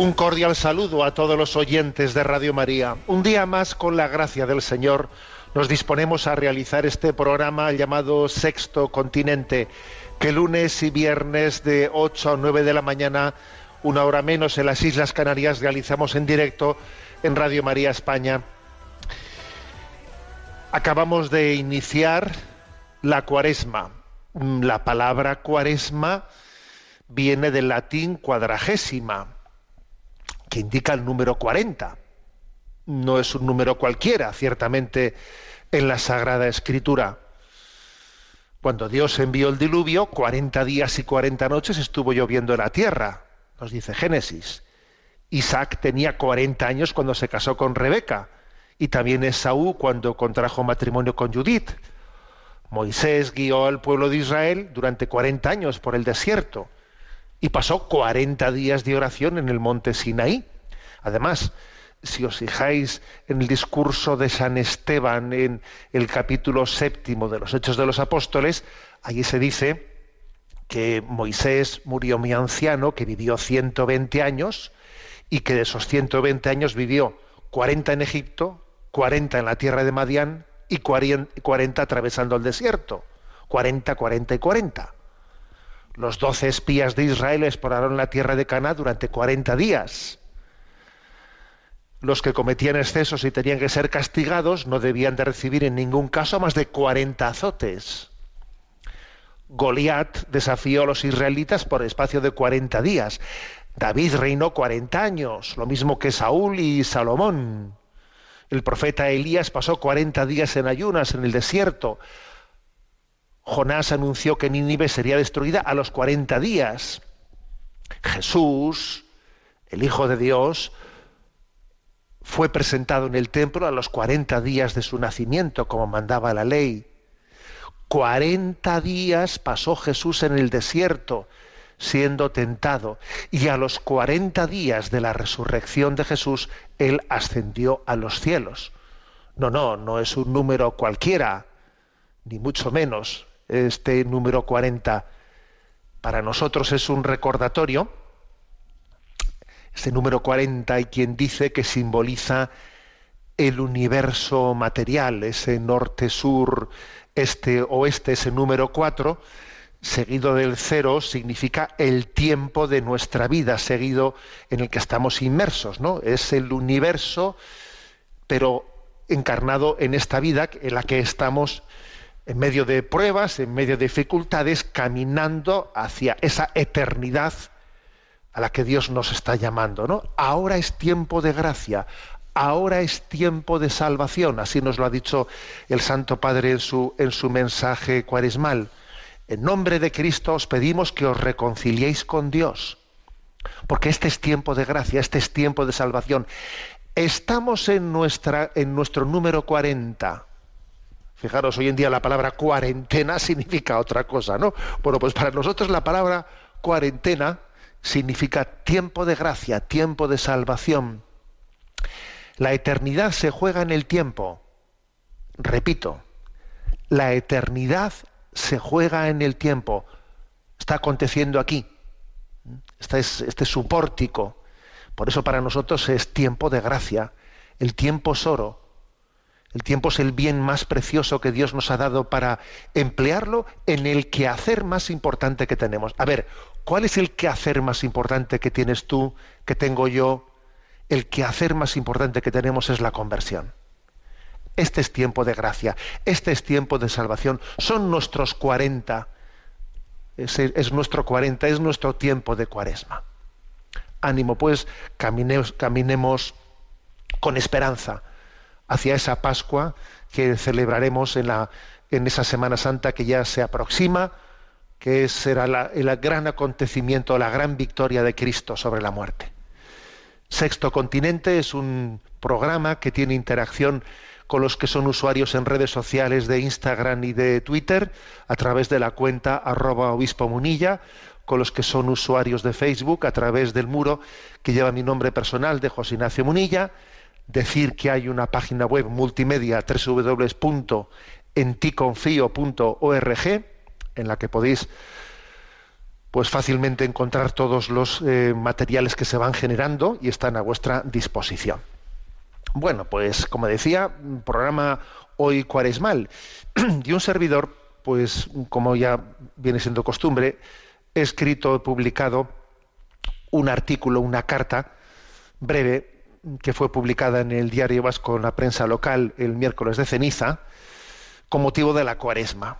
Un cordial saludo a todos los oyentes de Radio María. Un día más, con la gracia del Señor, nos disponemos a realizar este programa llamado Sexto Continente, que lunes y viernes de 8 a 9 de la mañana, una hora menos en las Islas Canarias, realizamos en directo en Radio María España. Acabamos de iniciar la cuaresma. La palabra cuaresma viene del latín cuadragésima, que indica el número 40. No es un número cualquiera, ciertamente, en la Sagrada Escritura. Cuando Dios envió el diluvio, 40 días y 40 noches estuvo lloviendo en la tierra, nos dice Génesis. Isaac tenía 40 años cuando se casó con Rebeca, y también Esaú cuando contrajo matrimonio con Judith. Moisés guió al pueblo de Israel durante 40 años por el desierto y pasó 40 días de oración en el monte Sinaí. Además, si os fijáis en el discurso de San Esteban en el capítulo séptimo de los Hechos de los Apóstoles, allí se dice que Moisés murió muy anciano, que vivió 120 años y que de esos 120 años vivió 40 en Egipto, 40 en la tierra de Madián y 40 atravesando el desierto. 40, 40 y 40. Los doce espías de Israel exploraron la tierra de Canaán durante 40 días. Los que cometían excesos y tenían que ser castigados no debían de recibir en ningún caso más de 40 azotes. Goliat desafió a los israelitas por espacio de 40 días. David reinó 40 años, lo mismo que Saúl y Salomón. El profeta Elías pasó 40 días en ayunas en el desierto. Jonás anunció que Nínive sería destruida a los 40 días. Jesús, el Hijo de Dios, fue presentado en el templo a los 40 días de su nacimiento, como mandaba la ley. 40 días pasó Jesús en el desierto siendo tentado y a los 40 días de la resurrección de Jesús, Él ascendió a los cielos. No, no, no es un número cualquiera, ni mucho menos este número 40. Para nosotros es un recordatorio. Este número 40 hay quien dice que simboliza el universo material, ese norte-sur, este-oeste, ese número 4, seguido del cero, significa el tiempo de nuestra vida, seguido en el que estamos inmersos, ¿no? Es el universo, pero encarnado en esta vida en la que estamos en medio de pruebas, en medio de dificultades, caminando hacia esa eternidad a la que Dios nos está llamando, ¿no? Ahora es tiempo de gracia, ahora es tiempo de salvación, así nos lo ha dicho el Santo Padre en su, en su mensaje cuaresmal. En nombre de Cristo os pedimos que os reconciliéis con Dios, porque este es tiempo de gracia, este es tiempo de salvación. Estamos en, nuestra, en nuestro número 40. Fijaros, hoy en día la palabra cuarentena significa otra cosa, ¿no? Bueno, pues para nosotros la palabra cuarentena significa tiempo de gracia, tiempo de salvación. La eternidad se juega en el tiempo. Repito, la eternidad se juega en el tiempo. Está aconteciendo aquí. Este es, este es su pórtico. Por eso para nosotros es tiempo de gracia. El tiempo es oro. El tiempo es el bien más precioso que Dios nos ha dado para emplearlo en el quehacer más importante que tenemos. A ver, ¿cuál es el quehacer más importante que tienes tú, que tengo yo? El quehacer más importante que tenemos es la conversión. Este es tiempo de gracia, este es tiempo de salvación. Son nuestros 40, es, es nuestro 40, es nuestro tiempo de cuaresma. Ánimo, pues, caminemos con esperanza hacia esa Pascua que celebraremos en, la, en esa Semana Santa que ya se aproxima, que será la, el gran acontecimiento, la gran victoria de Cristo sobre la muerte. Sexto Continente es un programa que tiene interacción con los que son usuarios en redes sociales de Instagram y de Twitter a través de la cuenta arroba obispo munilla, con los que son usuarios de Facebook a través del muro que lleva mi nombre personal de José Ignacio Munilla, decir que hay una página web multimedia www.enticonfio.org en la que podéis pues fácilmente encontrar todos los eh, materiales que se van generando y están a vuestra disposición. Bueno, pues como decía, programa hoy cuaresmal y un servidor, pues como ya viene siendo costumbre, he escrito, he publicado un artículo, una carta breve que fue publicada en el diario Vasco en la prensa local el miércoles de ceniza con motivo de la cuaresma.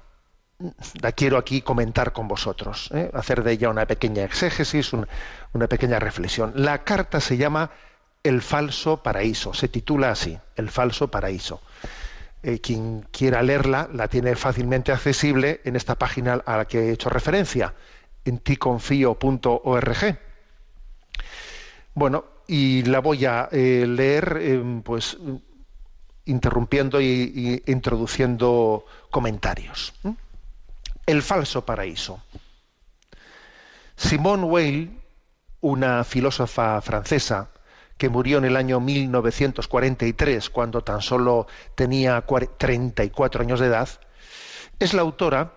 La quiero aquí comentar con vosotros, ¿eh? hacer de ella una pequeña exégesis, una pequeña reflexión. La carta se llama el falso paraíso. Se titula así, El falso paraíso. Eh, quien quiera leerla la tiene fácilmente accesible en esta página a la que he hecho referencia, en ticonfío.org. Bueno, y la voy a eh, leer eh, pues interrumpiendo y, introduciendo comentarios. El falso paraíso. Simone Weil, una filósofa francesa, que murió en el año 1943, cuando tan solo tenía 34 años de edad, es la autora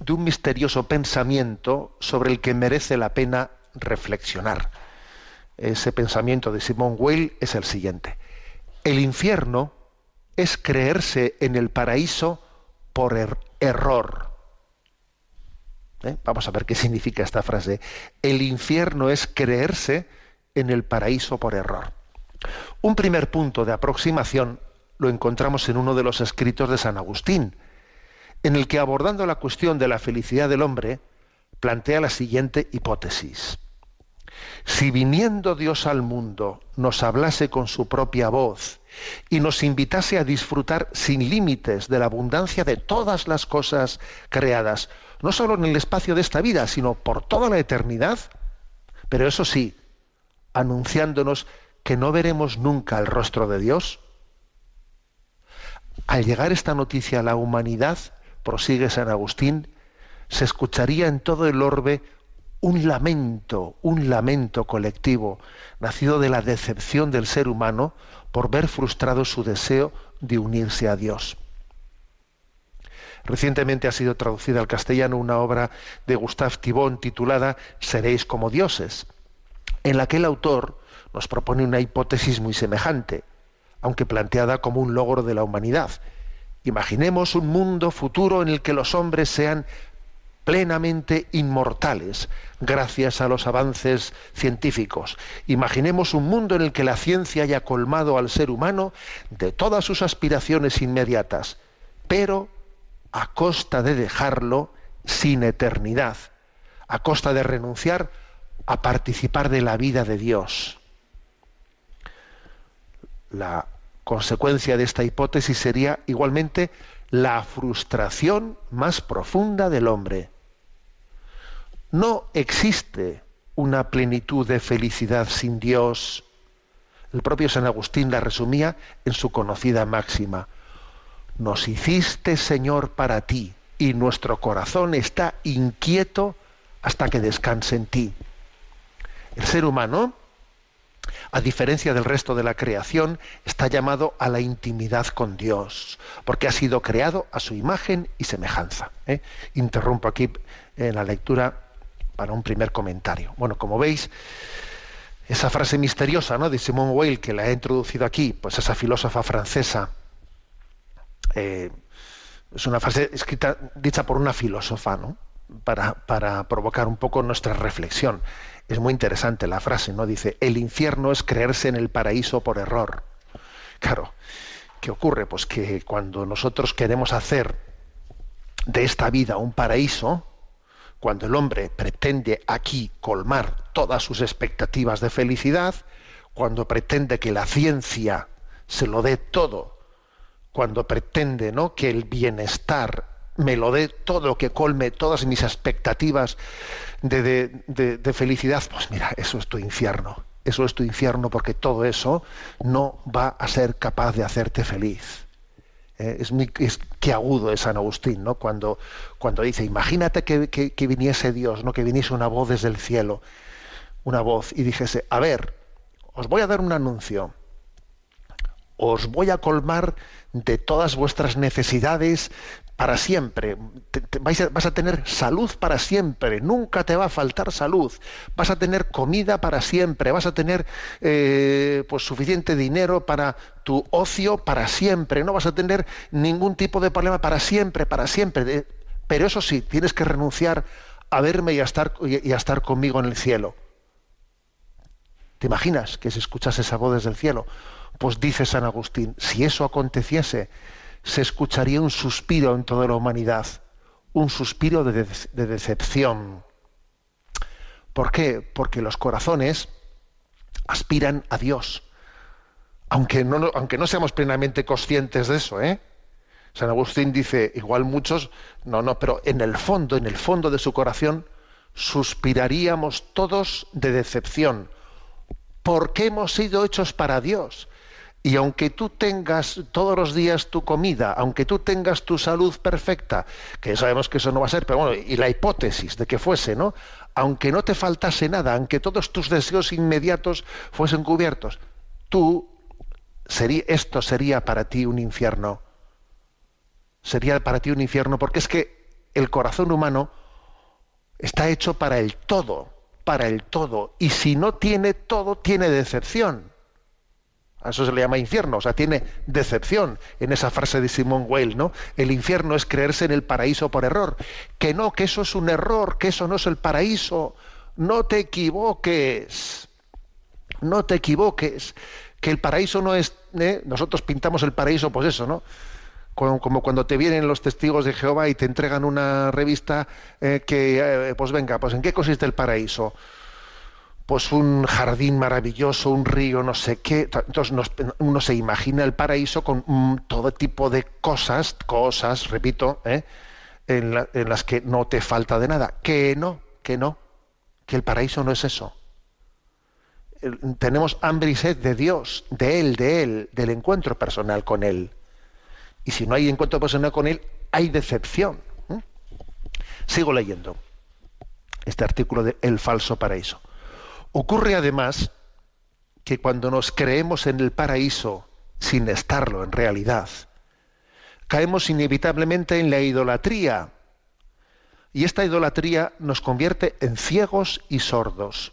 de un misterioso pensamiento sobre el que merece la pena reflexionar. Ese pensamiento de Simone Weil es el siguiente. El infierno es creerse en el paraíso por er-, error. ¿Eh? Vamos a ver qué significa esta frase. El infierno es creerse en el paraíso por error. Un primer punto de aproximación lo encontramos en uno de los escritos de San Agustín, en el que abordando la cuestión de la felicidad del hombre, plantea la siguiente hipótesis. Si viniendo Dios al mundo nos hablase con su propia voz y nos invitase a disfrutar sin límites de la abundancia de todas las cosas creadas, no solo en el espacio de esta vida, sino por toda la eternidad, pero eso sí, anunciándonos que no veremos nunca el rostro de Dios? Al llegar esta noticia a la humanidad, prosigue San Agustín, se escucharía en todo el orbe un lamento, un lamento colectivo, nacido de la decepción del ser humano por ver frustrado su deseo de unirse a Dios. Recientemente ha sido traducida al castellano una obra de Gustave Thibon titulada Seréis como dioses en la que el autor nos propone una hipótesis muy semejante, aunque planteada como un logro de la humanidad. Imaginemos un mundo futuro en el que los hombres sean plenamente inmortales gracias a los avances científicos. Imaginemos un mundo en el que la ciencia haya colmado al ser humano de todas sus aspiraciones inmediatas, pero a costa de dejarlo sin eternidad, a costa de renunciar a participar de la vida de Dios. La consecuencia de esta hipótesis sería igualmente la frustración más profunda del hombre. No existe una plenitud de felicidad sin Dios. El propio San Agustín la resumía en su conocida máxima. Nos hiciste, Señor, para ti, y nuestro corazón está inquieto hasta que descanse en ti. El ser humano, a diferencia del resto de la creación, está llamado a la intimidad con Dios, porque ha sido creado a su imagen y semejanza. ¿eh? Interrumpo aquí en la lectura para un primer comentario. Bueno, como veis, esa frase misteriosa ¿no? de Simone Weil que la he introducido aquí, pues esa filósofa francesa, eh, es una frase escrita, dicha por una filósofa, ¿no? Para, para, provocar un poco nuestra reflexión. Es muy interesante la frase, ¿no? Dice, el infierno es creerse en el paraíso por error. Claro, ¿qué ocurre? Pues que cuando nosotros queremos hacer de esta vida un paraíso, cuando el hombre pretende aquí colmar todas sus expectativas de felicidad, cuando pretende que la ciencia se lo dé todo, cuando pretende ¿no? que el bienestar me lo dé todo, que colme todas mis expectativas de, de, de, felicidad, pues mira, eso es tu infierno. Eso es tu infierno porque todo eso no va a ser capaz de hacerte feliz. Eh, es, muy, qué agudo es San Agustín, ¿no? Cuando, cuando dice, imagínate que, que, que, viniese Dios, ¿no? Que viniese una voz desde el cielo, una voz, y dijese, a ver, os voy a dar un anuncio, os voy a colmar de todas vuestras necesidades para siempre. Vas a tener salud para siempre, nunca te va a faltar salud. Vas a tener comida para siempre, vas a tener eh, pues suficiente dinero para tu ocio para siempre, no vas a tener ningún tipo de problema para siempre, para siempre. Pero eso sí, tienes que renunciar a verme y a estar, y a estar conmigo en el cielo. ¿Te imaginas que se escuchase esa voz desde el cielo? Pues dice San Agustín, si eso aconteciese, se escucharía un suspiro en toda la humanidad, un suspiro de, de, de decepción. ¿Por qué? Porque los corazones aspiran a Dios, aunque no, aunque no seamos plenamente conscientes de eso, ¿eh? San Agustín dice, igual muchos, no, no, pero en el fondo, en el fondo de su corazón, suspiraríamos todos de decepción, porque hemos sido hechos para Dios. Y aunque tú tengas todos los días tu comida, aunque tú tengas tu salud perfecta, que sabemos que eso no va a ser, pero bueno, y la hipótesis de que fuese, ¿no? Aunque no te faltase nada, aunque todos tus deseos inmediatos fuesen cubiertos, tú, sería, esto sería para ti un infierno. Sería para ti un infierno, porque es que el corazón humano está hecho para el todo, para el todo, y si no tiene todo, tiene decepción. A eso se le llama infierno, o sea, tiene decepción en esa frase de Simón Weil, ¿no? El infierno es creerse en el paraíso por error. Que no, que eso es un error, que eso no es el paraíso. No te equivoques. No te equivoques. Que el paraíso no es. ¿eh? Nosotros pintamos el paraíso, pues eso, ¿no? Como, como, cuando te vienen los testigos de Jehová y te entregan una revista eh, que, eh, pues venga, pues ¿en qué consiste el paraíso? Pues un jardín maravilloso, un río, no sé qué. Entonces nos, uno se imagina el paraíso con todo tipo de cosas, cosas, repito, ¿eh? en, la, en, las que no te falta de nada. Que no, que no, que el paraíso no es eso. Tenemos hambre y sed de Dios, de Él, de Él, del encuentro personal con Él. Y si no hay encuentro personal con Él, hay decepción. ¿eh? Sigo leyendo este artículo de El falso paraíso. Ocurre además que cuando nos creemos en el paraíso sin estarlo en realidad, caemos inevitablemente en la idolatría. Y esta idolatría nos convierte en ciegos y sordos.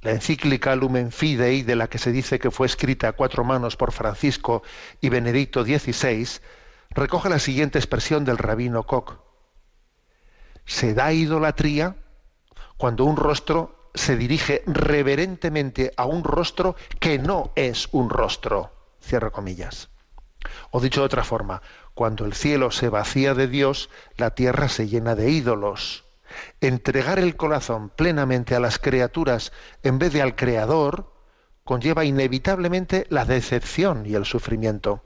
La encíclica Lumen Fidei, de la que se dice que fue escrita a cuatro manos por Francisco y Benedicto XVI, recoge la siguiente expresión del rabino Koch. Se da idolatría cuando un rostro se dirige reverentemente a un rostro que no es un rostro. Cierro comillas. O dicho de otra forma, cuando el cielo se vacía de Dios, la tierra se llena de ídolos. Entregar el corazón plenamente a las criaturas en vez de al Creador conlleva inevitablemente la decepción y el sufrimiento.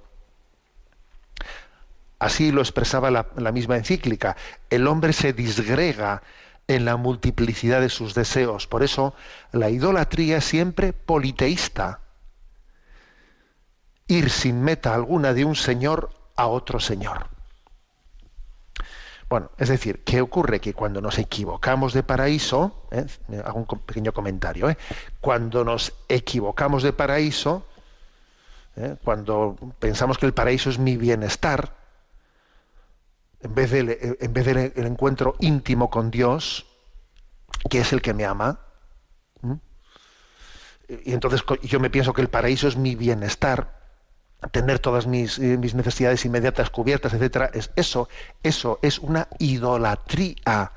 Así lo expresaba la, la misma encíclica. El hombre se disgrega en la multiplicidad de sus deseos. Por eso la idolatría es siempre politeísta. Ir sin meta alguna de un señor a otro señor. Bueno, es decir, ¿qué ocurre? Que cuando nos equivocamos de paraíso, ¿eh? hago un pequeño comentario, ¿eh? cuando nos equivocamos de paraíso, ¿eh? cuando pensamos que el paraíso es mi bienestar, en vez del, en vez del encuentro íntimo con Dios, que es el que me ama, y entonces yo me pienso que el paraíso es mi bienestar, tener todas mis, eh, mis necesidades inmediatas cubiertas, etcétera, es eso, eso es una idolatría.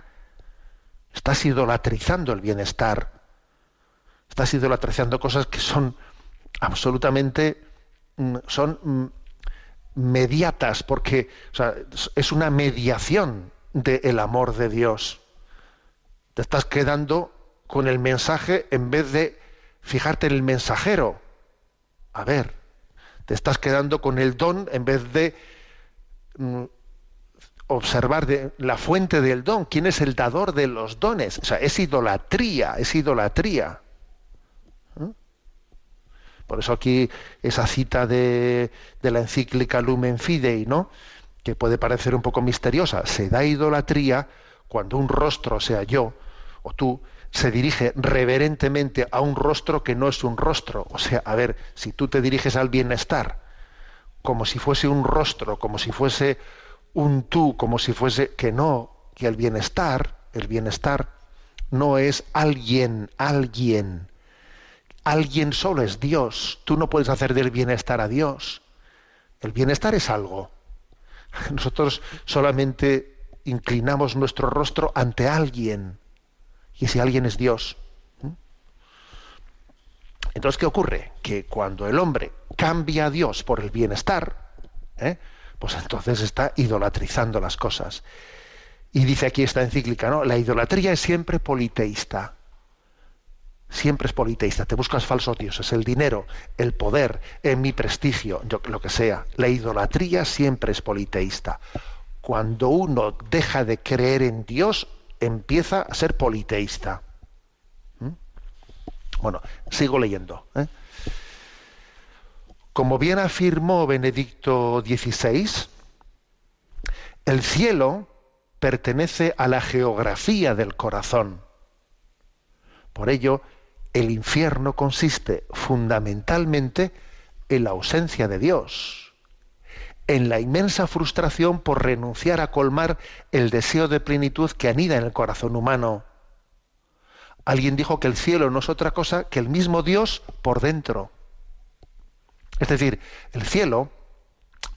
Estás idolatrizando el bienestar. Estás idolatrizando cosas que son absolutamente mm, son mm, mediatas, porque es una mediación del amor de Dios. Te estás quedando con el mensaje en vez de fijarte en el mensajero. A ver, te estás quedando con el don en vez de mm, observar la fuente del don, quién es el dador de los dones. O sea, es idolatría, es idolatría. Por eso aquí esa cita de, de, la encíclica Lumen Fidei, ¿no? que puede parecer un poco misteriosa, se da idolatría cuando un rostro, sea yo o tú, se dirige reverentemente a un rostro que no es un rostro. O sea, a ver, si tú te diriges al bienestar como si fuese un rostro, como si fuese un tú, como si fuese que no, que el bienestar, el bienestar no es alguien, alguien. Alguien solo es Dios. Tú no puedes hacer del bienestar a Dios. El bienestar es algo. Nosotros solamente inclinamos nuestro rostro ante alguien y si alguien es Dios. Entonces, ¿qué ocurre? Que cuando el hombre cambia a Dios por el bienestar, ¿eh? pues entonces está idolatrizando las cosas. Y dice aquí esta encíclica, ¿no? La idolatría es siempre politeísta. Siempre es politeísta. Te buscas falsos dioses, el dinero, el poder, en mi prestigio, lo que sea. La idolatría siempre es politeísta. Cuando uno deja de creer en Dios, empieza a ser politeísta. ¿Mm? Bueno, sigo leyendo. ¿eh? Como bien afirmó Benedicto XVI, el cielo pertenece a la geografía del corazón. Por ello, el infierno consiste fundamentalmente en la ausencia de Dios en la inmensa frustración por renunciar a colmar el deseo de plenitud que anida en el corazón humano. Alguien dijo que el cielo no es otra cosa que el mismo Dios por dentro. Es decir, el cielo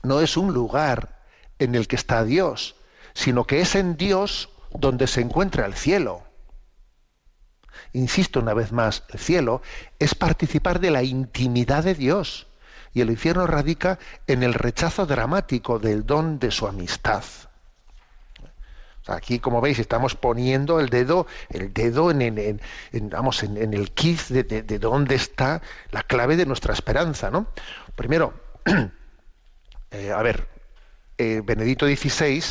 no es un lugar en el que está Dios, sino que es en Dios donde se encuentra el cielo. Insisto una vez más, el cielo es participar de la intimidad de Dios y el infierno radica en el rechazo dramático del don de su amistad. aquí, como veis, estamos poniendo el dedo, el dedo en, vamos, en, el quiz de, de, dónde está la clave de nuestra esperanza. ¿no? Primero, eh, a ver, eh, Benedito XVI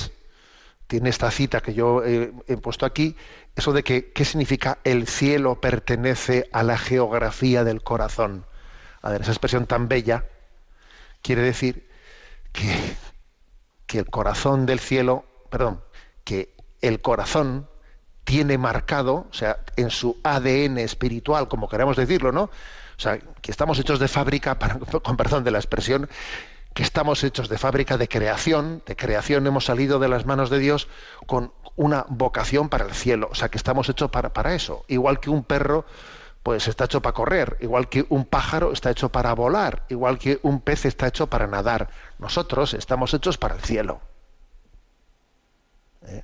tiene esta cita que yo he puesto aquí, eso de que qué significa el cielo pertenece a la geografía del corazón. A ver, esa expresión tan bella, quiere decir que, que el corazón del cielo, perdón, que el corazón tiene marcado, o sea, en su ADN espiritual, como queremos decirlo, ¿no? O sea, que estamos hechos de fábrica, para, con perdón de la expresión, que estamos hechos de fábrica de creación, de creación hemos salido de las manos de Dios con una vocación para el cielo, o sea, que estamos hechos para, para eso, igual que un perro pues está hecho para correr, igual que un pájaro está hecho para volar, igual que un pez está hecho para nadar. Nosotros estamos hechos para el cielo. ¿Eh?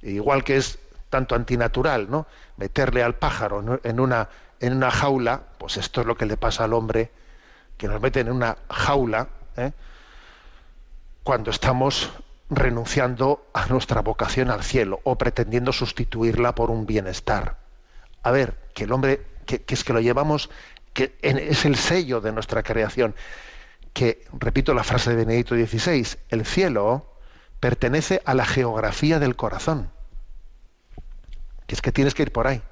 Igual que es tanto antinatural, ¿no? Meterle al pájaro en una, en una jaula, pues esto es lo que le pasa al hombre, que nos meten en una jaula, ¿eh? cuando estamos renunciando a nuestra vocación al cielo o pretendiendo sustituirla por un bienestar. A ver, que el hombre que, es que lo llevamos, que es el sello de nuestra creación. Que, repito la frase de Benedicto XVI, el cielo pertenece a la geografía del corazón. Que es que tienes que ir por ahí.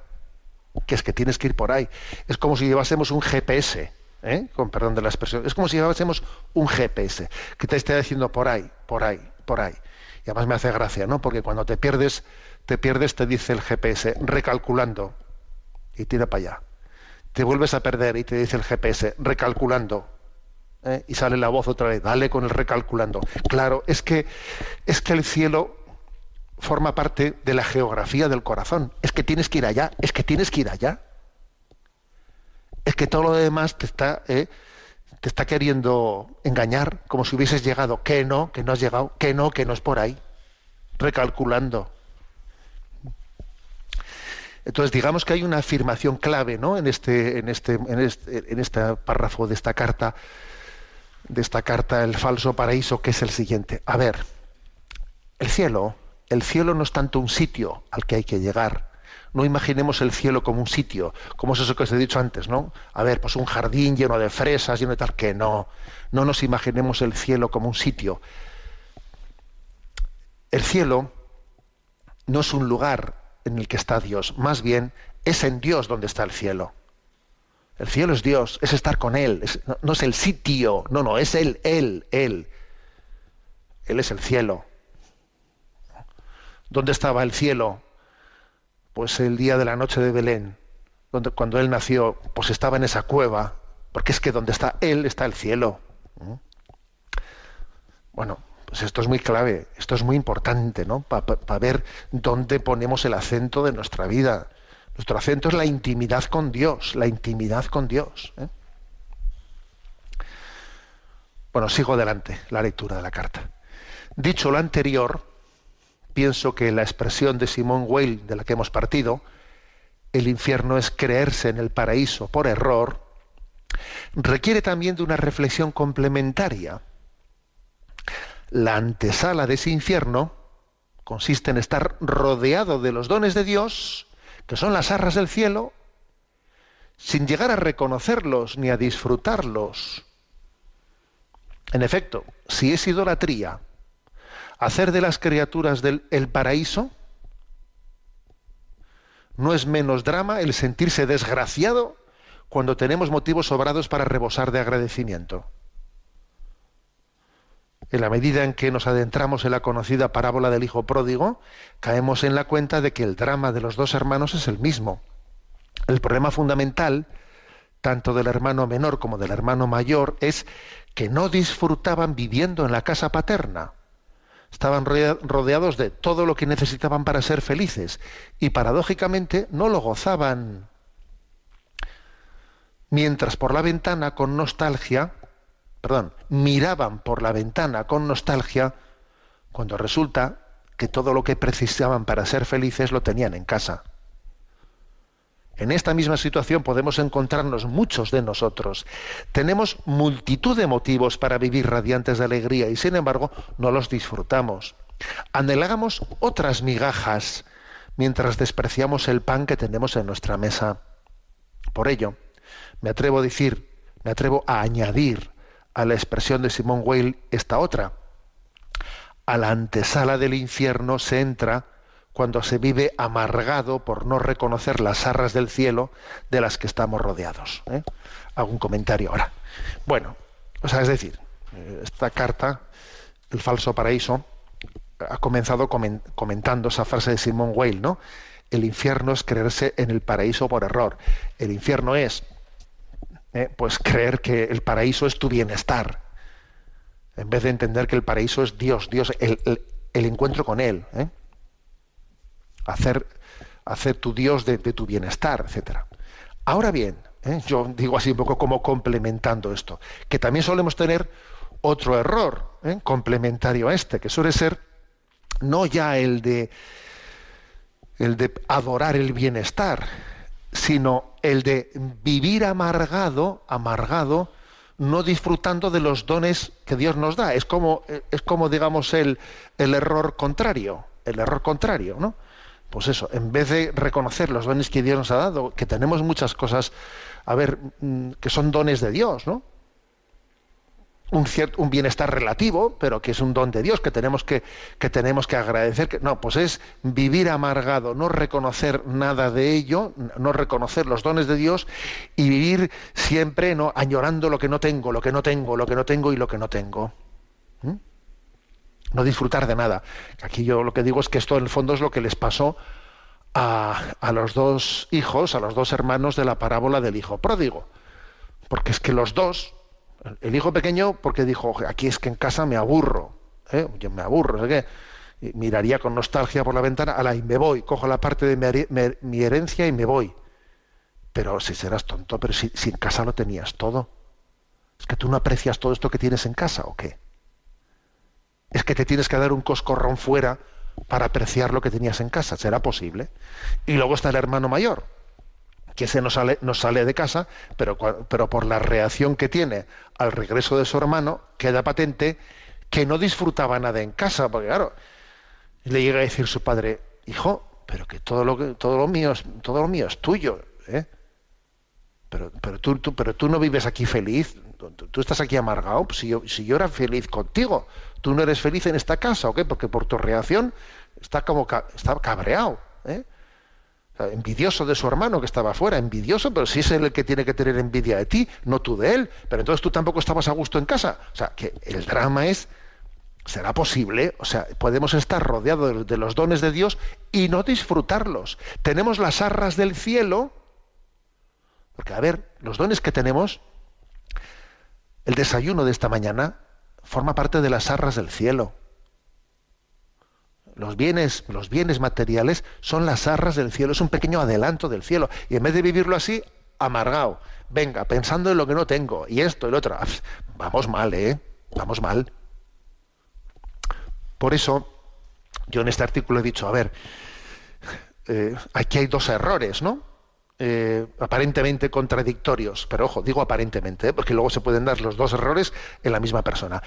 Que es que tienes que ir por ahí. Es como si llevásemos un GPS, ¿eh? con perdón de la expresión. Es como si llevásemos un GPS que te esté diciendo por ahí, por ahí, por ahí. Y además me hace gracia, ¿no? Porque cuando te pierdes, te pierdes, te dice el GPS, recalculando, y tira para allá. Te vuelves a perder y te dice el GPS, recalculando. ¿eh? Y sale la voz otra vez, dale con el recalculando. Claro, es que, es que el cielo forma parte de la geografía del corazón. Es que tienes que ir allá, es que tienes que ir allá. Es que todo lo demás te está, ¿eh? te está queriendo engañar, como si hubieses llegado. Que no, que no has llegado, que no, que no es por ahí. Recalculando. Entonces, digamos que hay una afirmación clave ¿no? en, este, en, este, en, este, en este párrafo de esta carta, de esta carta, el falso paraíso, que es el siguiente. A ver, el cielo, el cielo no es tanto un sitio al que hay que llegar. No imaginemos el cielo como un sitio, como es eso que os he dicho antes, ¿no? A ver, pues un jardín lleno de fresas, lleno de tal, que no. No nos imaginemos el cielo como un sitio. El cielo no es un lugar en el que está Dios, más bien es en Dios donde está el cielo. El cielo es Dios, es estar con Él, no, no, es el sitio, no, no, es Él, Él, Él. Él es el cielo. ¿Dónde estaba el cielo? Pues el día de la noche de Belén, donde, cuando Él nació, pues estaba en esa cueva, porque es que donde está Él está el cielo. Bueno, pues esto es muy clave, esto es muy importante, ¿no? Para pa, ver dónde ponemos el acento de nuestra vida. Nuestro acento es la intimidad con Dios, la intimidad con Dios. ¿eh? Bueno, sigo adelante la lectura de la carta. Dicho lo anterior, pienso que la expresión de Simón Weil, de la que hemos partido, el infierno es creerse en el paraíso por error, requiere también de una reflexión complementaria la antesala de ese infierno consiste en estar rodeado de los dones de Dios, que son las arras del cielo, sin llegar a reconocerlos ni a disfrutarlos. En efecto, si es idolatría hacer de las criaturas del el paraíso, no es menos drama el sentirse desgraciado cuando tenemos motivos sobrados para rebosar de agradecimiento en la medida en que nos adentramos en la conocida parábola del Hijo Pródigo, caemos en la cuenta de que el drama de los dos hermanos es el mismo. El problema fundamental, tanto del hermano menor como del hermano mayor, es que no disfrutaban viviendo en la casa paterna. Estaban rodeados de todo lo que necesitaban para ser felices y paradójicamente no lo gozaban. Mientras por la ventana, con nostalgia, perdón, miraban por la ventana con nostalgia cuando resulta que todo lo que precisaban para ser felices lo tenían en casa. En esta misma situación podemos encontrarnos muchos de nosotros. Tenemos multitud de motivos para vivir radiantes de alegría y sin embargo no los disfrutamos. Anhelamos otras migajas mientras despreciamos el pan que tenemos en nuestra mesa. Por ello, me atrevo a decir, me atrevo a añadir a la expresión de Simón Weil esta otra. A la antesala del infierno se entra cuando se vive amargado por no reconocer las arras del cielo de las que estamos rodeados. ¿eh? Hago un comentario ahora. Bueno, o sea, es decir, esta carta, el falso paraíso, ha comenzado comentando esa frase de Simón Weil, ¿no? El infierno es creerse en el paraíso por error. El infierno es ¿eh? pues creer que el paraíso es tu bienestar, en vez de entender que el paraíso es Dios, Dios, el, el, el encuentro con Él, ¿eh? Hacer, hacer tu Dios de, tu bienestar, etcétera. Ahora bien, ¿eh? yo digo así un poco como complementando esto, que también solemos tener otro error ¿eh? complementario a este, que suele ser no ya el de el de adorar el bienestar, sino el de vivir amargado, amargado, no disfrutando de los dones que Dios nos da. Es como, es como digamos, el, el error contrario, el error contrario, ¿no? Pues eso, en vez de reconocer los dones que Dios nos ha dado, que tenemos muchas cosas, a ver, mm, que son dones de Dios, ¿no? un, cierto, un bienestar relativo, pero que es un don de Dios que tenemos que, que tenemos que agradecer. Que, no, pues es vivir amargado, no reconocer nada de ello, no reconocer los dones de Dios y vivir siempre no añorando lo que no tengo, lo que no tengo, lo que no tengo y lo que no tengo. No disfrutar de nada. Aquí yo lo que digo es que esto en el fondo es lo que les pasó a, a los dos hijos, a los dos hermanos de la parábola del hijo pródigo. Porque es que los dos, el hijo pequeño, porque dijo, aquí es que en casa me aburro, ¿eh? yo me aburro, sé qué miraría con nostalgia por la ventana, ala, y me voy, cojo la parte de mi herencia y me voy. Pero si serás tonto, pero si, si, en casa lo tenías todo. ¿Es que tú no aprecias todo esto que tienes en casa o qué? ¿Es que te tienes que dar un coscorrón fuera para apreciar lo que tenías en casa? ¿Será posible? Y luego está el hermano mayor, que se nos sale, nos sale de casa, pero, pero por la reacción que tiene al regreso de su hermano, queda patente que no disfrutaba nada en casa, porque claro, le llega a decir su padre, hijo, pero que todo lo que todo lo mío es, todo lo mío es tuyo, ¿eh? Pero, pero tú, tú, pero tú no vives aquí feliz, tú, tú estás aquí amargado. Si yo, si yo era feliz contigo, tú no eres feliz en esta casa, ¿o qué? Porque por tu reacción está como está cabreado, ¿eh? envidioso de su hermano que estaba afuera, envidioso, pero si es él el que tiene que tener envidia de ti, no tú de él. Pero entonces tú tampoco estabas a gusto en casa. O sea, que el drama es ¿Será posible? O sea, podemos estar rodeados de los dones de Dios y no disfrutarlos. Tenemos las arras del cielo, porque a ver, los dones que tenemos, el desayuno de esta mañana forma parte de las arras del cielo. Los bienes, los bienes materiales son las arras del cielo, es un pequeño adelanto del cielo. Y en vez de vivirlo así, amargado, venga, pensando en lo que no tengo, y esto y lo otro, vamos mal, ¿eh? Vamos mal. Por eso, yo en este artículo he dicho, a ver, eh, aquí hay dos errores, ¿no? Eh, aparentemente contradictorios, pero ojo, digo aparentemente, ¿eh? porque luego se pueden dar los dos errores en la misma persona.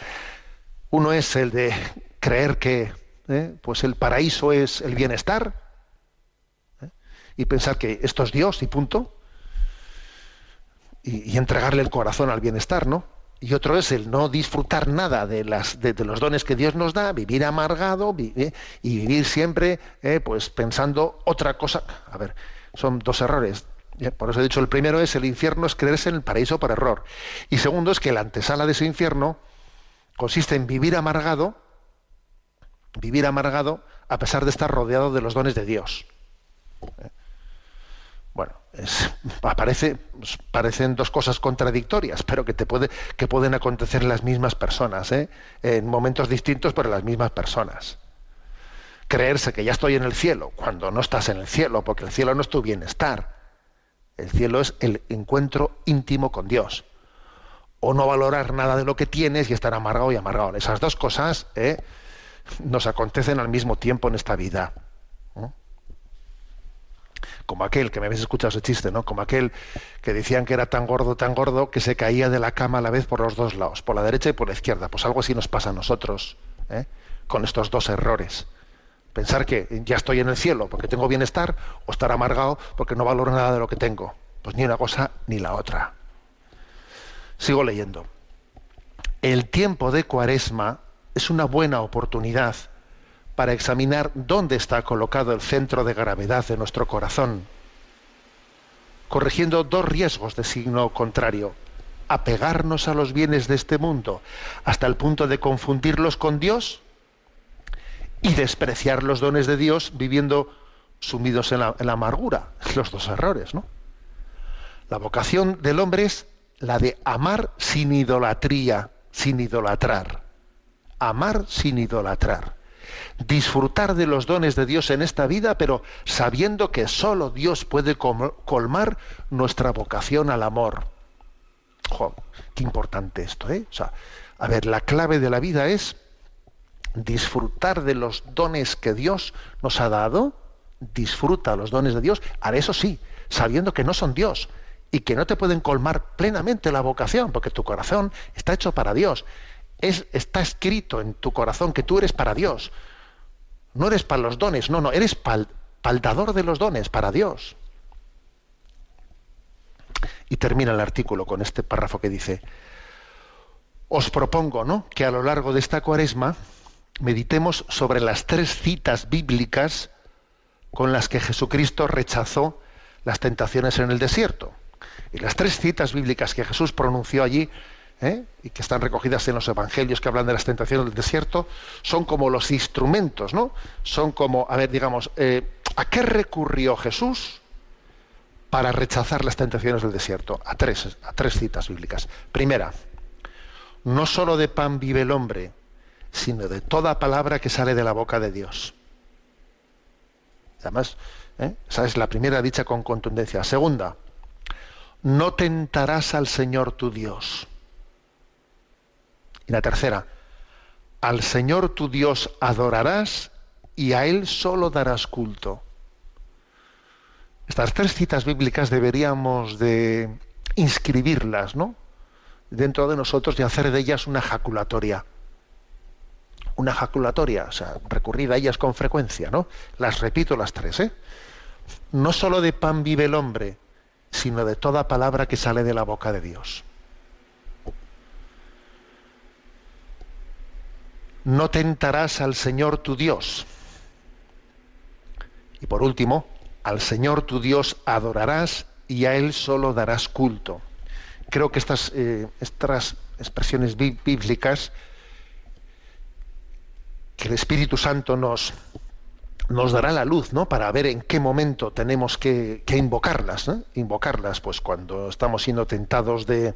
Uno es el de creer que pues el paraíso es el bienestar y pensar que esto es Dios y punto, y, entregarle el corazón al bienestar, ¿no? y otro es el no disfrutar nada de, las, de, de los dones que Dios nos da, vivir amargado eh, y vivir siempre eh, pues pensando otra cosa. A ver, son dos errores. Por eso he dicho, el primero es el infierno es creerse en el paraíso por error. Y segundo es que la antesala de ese infierno consiste en vivir amargado, vivir amargado a pesar de estar rodeado de los dones de Dios. ¿Eh? Bueno, es, aparece, pues, parecen dos cosas contradictorias, pero que, te puede, que pueden acontecer en las mismas personas, ¿eh? en momentos distintos, pero las mismas personas. Creerse que ya estoy en el cielo, cuando no estás en el cielo, porque el cielo no es tu bienestar. El cielo es el encuentro íntimo con Dios. O no valorar nada de lo que tienes y estar amargado y amargado. Esas dos cosas ¿eh? nos acontecen al mismo tiempo en esta vida como aquel, que me habéis escuchado ese chiste, ¿no? Como aquel que decían que era tan gordo, tan gordo, que se caía de la cama a la vez por los dos lados, por la derecha y por la izquierda. Pues algo así nos pasa a nosotros, ¿eh? con estos dos errores. Pensar que ya estoy en el cielo porque tengo bienestar, o estar amargado porque no valoro nada de lo que tengo. Pues ni una cosa ni la otra. Sigo leyendo. El tiempo de cuaresma es una buena oportunidad para examinar dónde está colocado el centro de gravedad de nuestro corazón, corrigiendo dos riesgos de signo contrario, apegarnos a los bienes de este mundo hasta el punto de confundirlos con Dios y despreciar los dones de Dios viviendo sumidos en la, en la amargura, los dos errores, ¿no? La vocación del hombre es la de amar sin idolatría, sin idolatrar. Amar sin idolatrar disfrutar de los dones de Dios en esta vida, pero sabiendo que solo Dios puede colmar nuestra vocación al amor. Jo, qué importante esto, ¿eh? O sea, a ver, la clave de la vida es disfrutar de los dones que Dios nos ha dado, disfruta los dones de Dios, ahora eso sí, sabiendo que no son Dios y que no te pueden colmar plenamente la vocación, porque tu corazón está hecho para Dios. Es, está escrito en tu corazón que tú eres para Dios. No eres para los dones, no, no, eres pal, paldador de los dones para Dios. Y termina el artículo con este párrafo que dice, os propongo ¿no? que a lo largo de esta cuaresma meditemos sobre las tres citas bíblicas con las que Jesucristo rechazó las tentaciones en el desierto. Y las tres citas bíblicas que Jesús pronunció allí ¿eh? y que están recogidas en los evangelios que hablan de las tentaciones del desierto, son como los instrumentos, ¿no? Son como, a ver, digamos, eh, ¿a qué recurrió Jesús para rechazar las tentaciones del desierto? A tres, a tres citas bíblicas. Primera, no solo de pan vive el hombre, sino de toda palabra que sale de la boca de Dios. Además, ¿eh? esa es la primera dicha con contundencia. Segunda, no tentarás al Señor tu Dios. Y la tercera, al Señor tu Dios adorarás y a Él solo darás culto. Estas tres citas bíblicas deberíamos de inscribirlas, ¿no? Dentro de nosotros y hacer de ellas una jaculatoria. Una jaculatoria, o sea, recurrir a ellas con frecuencia, ¿no? Las repito las tres, ¿eh? No solo de pan vive el hombre, sino de toda palabra que sale de la boca de Dios. No tentarás al Señor tu Dios. Y por último, al Señor tu Dios adorarás y a Él solo darás culto. Creo que estas, eh, estas expresiones bí- bíblicas que el Espíritu Santo nos, nos dará la luz, ¿no? Para ver en qué momento tenemos que, invocarlas. Invocarlas, pues cuando estamos siendo tentados de,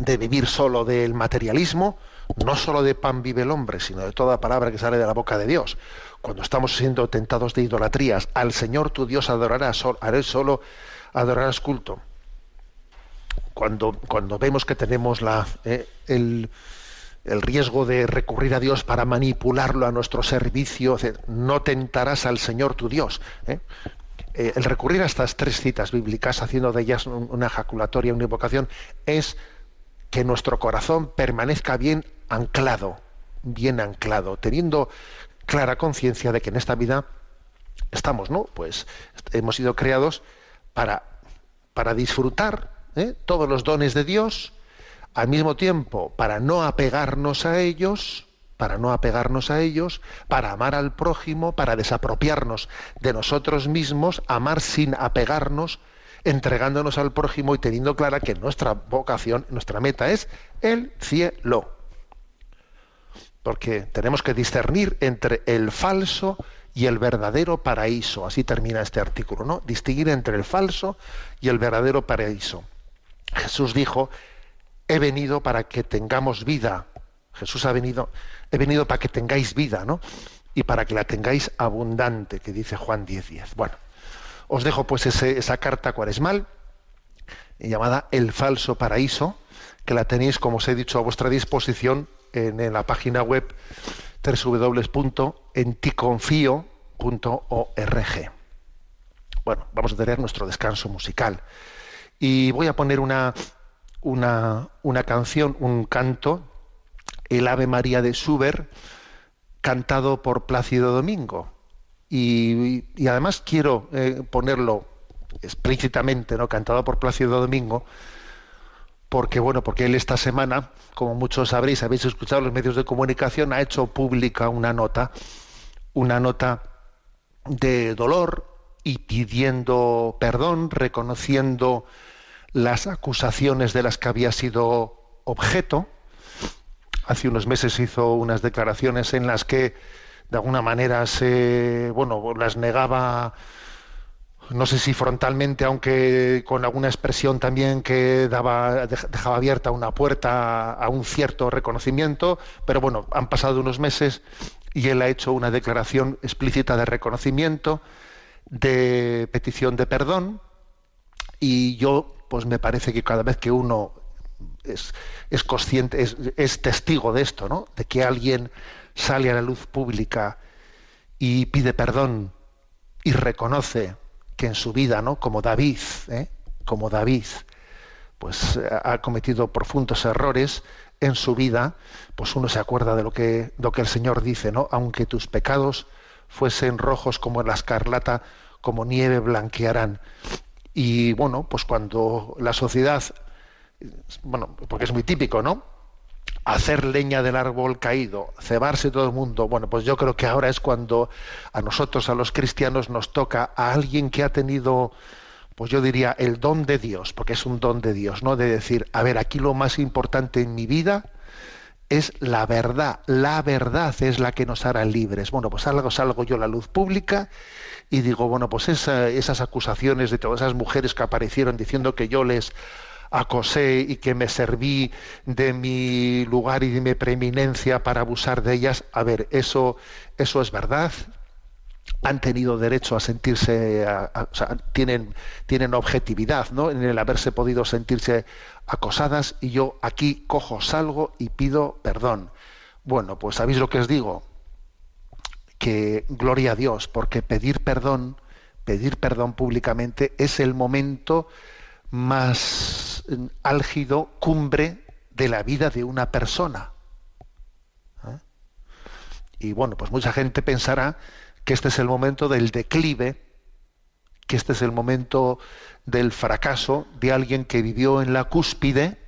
de vivir solo del materialismo, no solo de pan vive el hombre, sino de toda palabra que sale de la boca de Dios. Cuando estamos siendo tentados de idolatrías, al Señor tu Dios adorarás, Él solo adorarás culto. Cuando, cuando vemos que tenemos la, eh, el, el riesgo de recurrir a Dios para manipularlo a nuestro servicio, no tentarás al Señor tu Dios. ¿eh? Eh, el recurrir a estas tres citas bíblicas, haciendo de ellas un- una ejaculatoria, una invocación, es que nuestro corazón permanezca bien anclado, bien anclado, teniendo clara conciencia de que en esta vida estamos, ¿no? Pues hemos sido creados para, para disfrutar ¿eh? todos los dones de Dios, al mismo tiempo para no apegarnos a ellos, para no apegarnos a ellos, para amar al prójimo, para desapropiarnos de nosotros mismos, amar sin apegarnos, entregándonos al prójimo y teniendo clara que nuestra vocación, nuestra meta es el cielo. Porque tenemos que discernir entre el falso y el verdadero paraíso. Así termina este artículo, ¿no? Distinguir entre el falso y el verdadero paraíso. Jesús dijo, he venido para que tengamos vida. Jesús ha venido, he venido para que tengáis vida, ¿no? Y para que la tengáis abundante, que dice Juan 10:10. 10. Bueno, os dejo pues esa carta cuaresmal llamada El falso paraíso, que la tenéis, como os he dicho, a vuestra disposición en, en la página web www.enticonfio.org. Bueno, vamos a tener nuestro descanso musical. Y voy a poner una, una, una canción, un canto, el Ave María de Schubert, cantado por Plácido Domingo. Y, y además quiero eh, ponerlo explícitamente, ¿no? cantado por Plácido Domingo, porque bueno, porque él esta semana, como muchos sabréis, habéis escuchado los medios de comunicación, ha hecho pública una nota, una nota de dolor y pidiendo perdón, reconociendo las acusaciones de las que había sido objeto. Hace unos meses hizo unas declaraciones en las que de alguna manera se, bueno, las negaba no sé si frontalmente, aunque con alguna expresión también que daba, dej- dejaba abierta una puerta a un cierto reconocimiento, pero bueno, han pasado unos meses y él ha hecho una declaración explícita de reconocimiento, de petición de perdón, y yo, pues me parece que cada vez que uno es, es consciente, es, es testigo de esto, ¿no? De que alguien sale a la luz pública y pide perdón y reconoce que en su vida, ¿no? Como David, ¿eh? como David, pues ha cometido profundos errores en su vida, pues uno se acuerda de lo que, lo que el Señor dice, ¿no? Aunque tus pecados fuesen rojos como la escarlata, como nieve blanquearán. Y bueno, pues cuando la sociedad, bueno, porque es muy típico, ¿no? hacer leña del árbol caído, cebarse todo el mundo. Bueno, pues yo creo que ahora es cuando a nosotros, a los cristianos, nos toca a alguien que ha tenido pues yo diría el don de Dios, porque es un don de Dios, ¿no? De decir, a ver, aquí lo más importante en mi vida es la verdad, la verdad es la que nos hará libres. Bueno, pues salgo, salgo yo a la luz pública y digo, bueno, pues esas acusaciones de todas esas mujeres que aparecieron diciendo que yo les acosé y que me serví de mi lugar y de mi preeminencia para abusar de ellas, a ver, eso, eso es verdad, han tenido derecho a sentirse, tienen, tienen objetividad ¿no? en el haberse podido sentirse acosadas y yo aquí cojo, salgo y pido perdón. Bueno, pues sabéis lo que os digo, que gloria a Dios, porque pedir perdón, pedir perdón públicamente es el momento más mm, álgido, cumbre de la vida de una persona. ¿Eh? Y bueno, pues mucha gente pensará que este es el momento del declive, que este es el momento del fracaso de alguien que vivió en la cúspide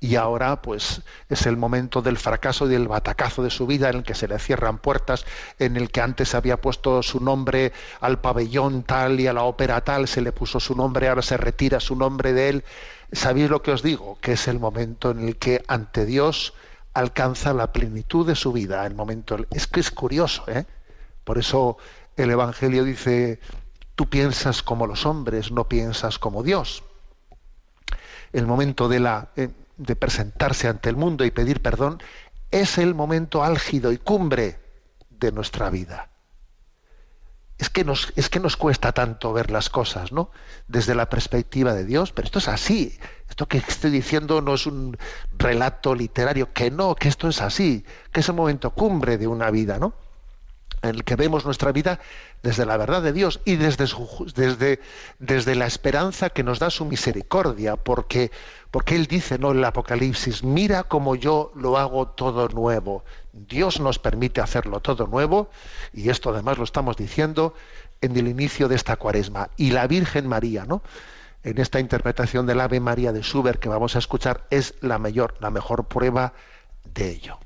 y ahora pues es el momento del fracaso y del batacazo de su vida en el que se le cierran puertas, en el que antes había puesto su nombre al pabellón tal y a la ópera tal, se le puso su nombre, ahora se retira su nombre de él. ¿Sabéis lo que os digo? Que es el momento en el que ante Dios alcanza la plenitud de su vida, el momento es que es curioso, ¿eh? Por eso el Evangelio dice, tú piensas como los hombres, no piensas como Dios. El momento de, la, eh, de presentarse ante el mundo y pedir perdón es el momento álgido y cumbre de nuestra vida. Es que, nos, es que nos cuesta tanto ver las cosas, ¿no? Desde la perspectiva de Dios, pero esto es así. Esto que estoy diciendo no es un relato literario, que no, que esto es así, que es el momento cumbre de una vida, ¿no? En el que vemos nuestra vida desde la verdad de Dios y desde, desde, desde la esperanza que nos da su misericordia, porque, porque Él dice ¿no? en el Apocalipsis, mira como yo lo hago todo nuevo. Dios nos permite hacerlo todo nuevo, y esto además lo estamos diciendo en el inicio de esta cuaresma. Y la Virgen María, ¿no? en esta interpretación del Ave María de Schubert que vamos a escuchar, es la, mayor, la mejor prueba de ello.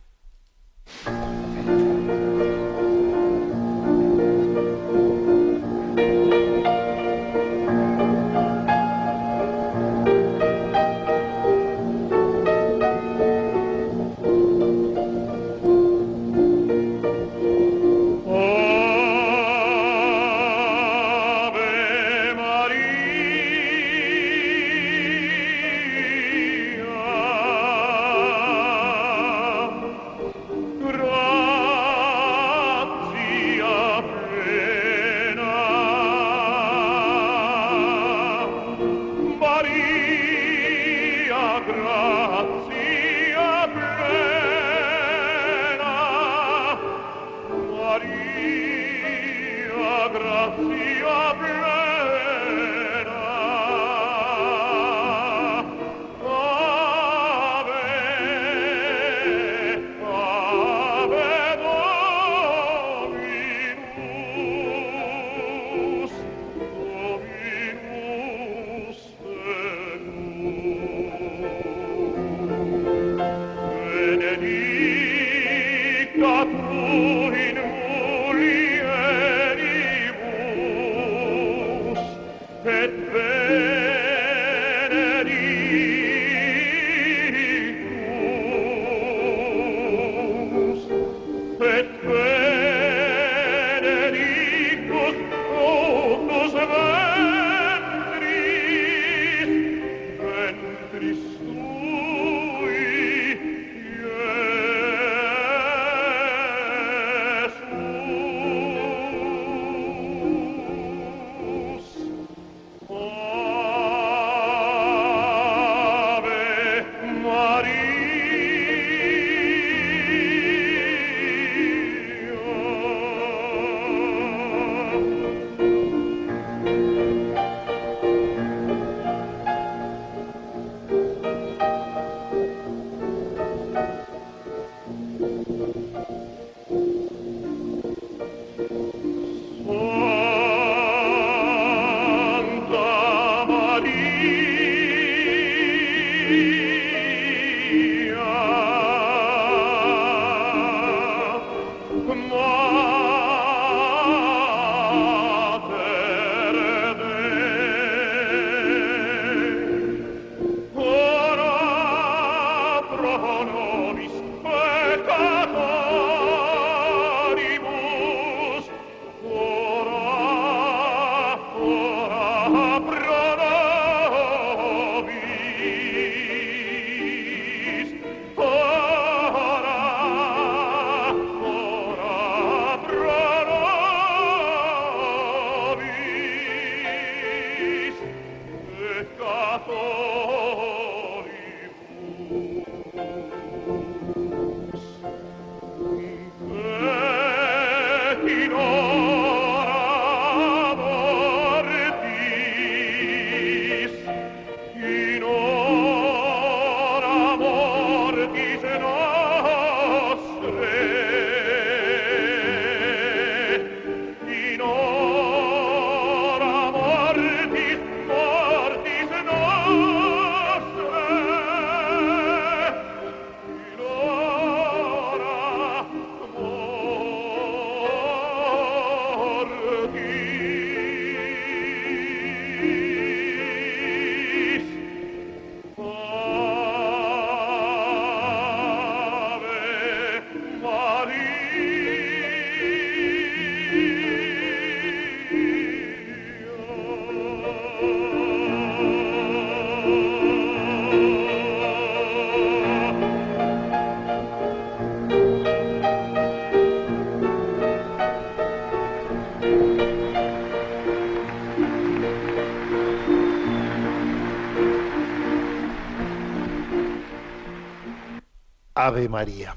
Ave María.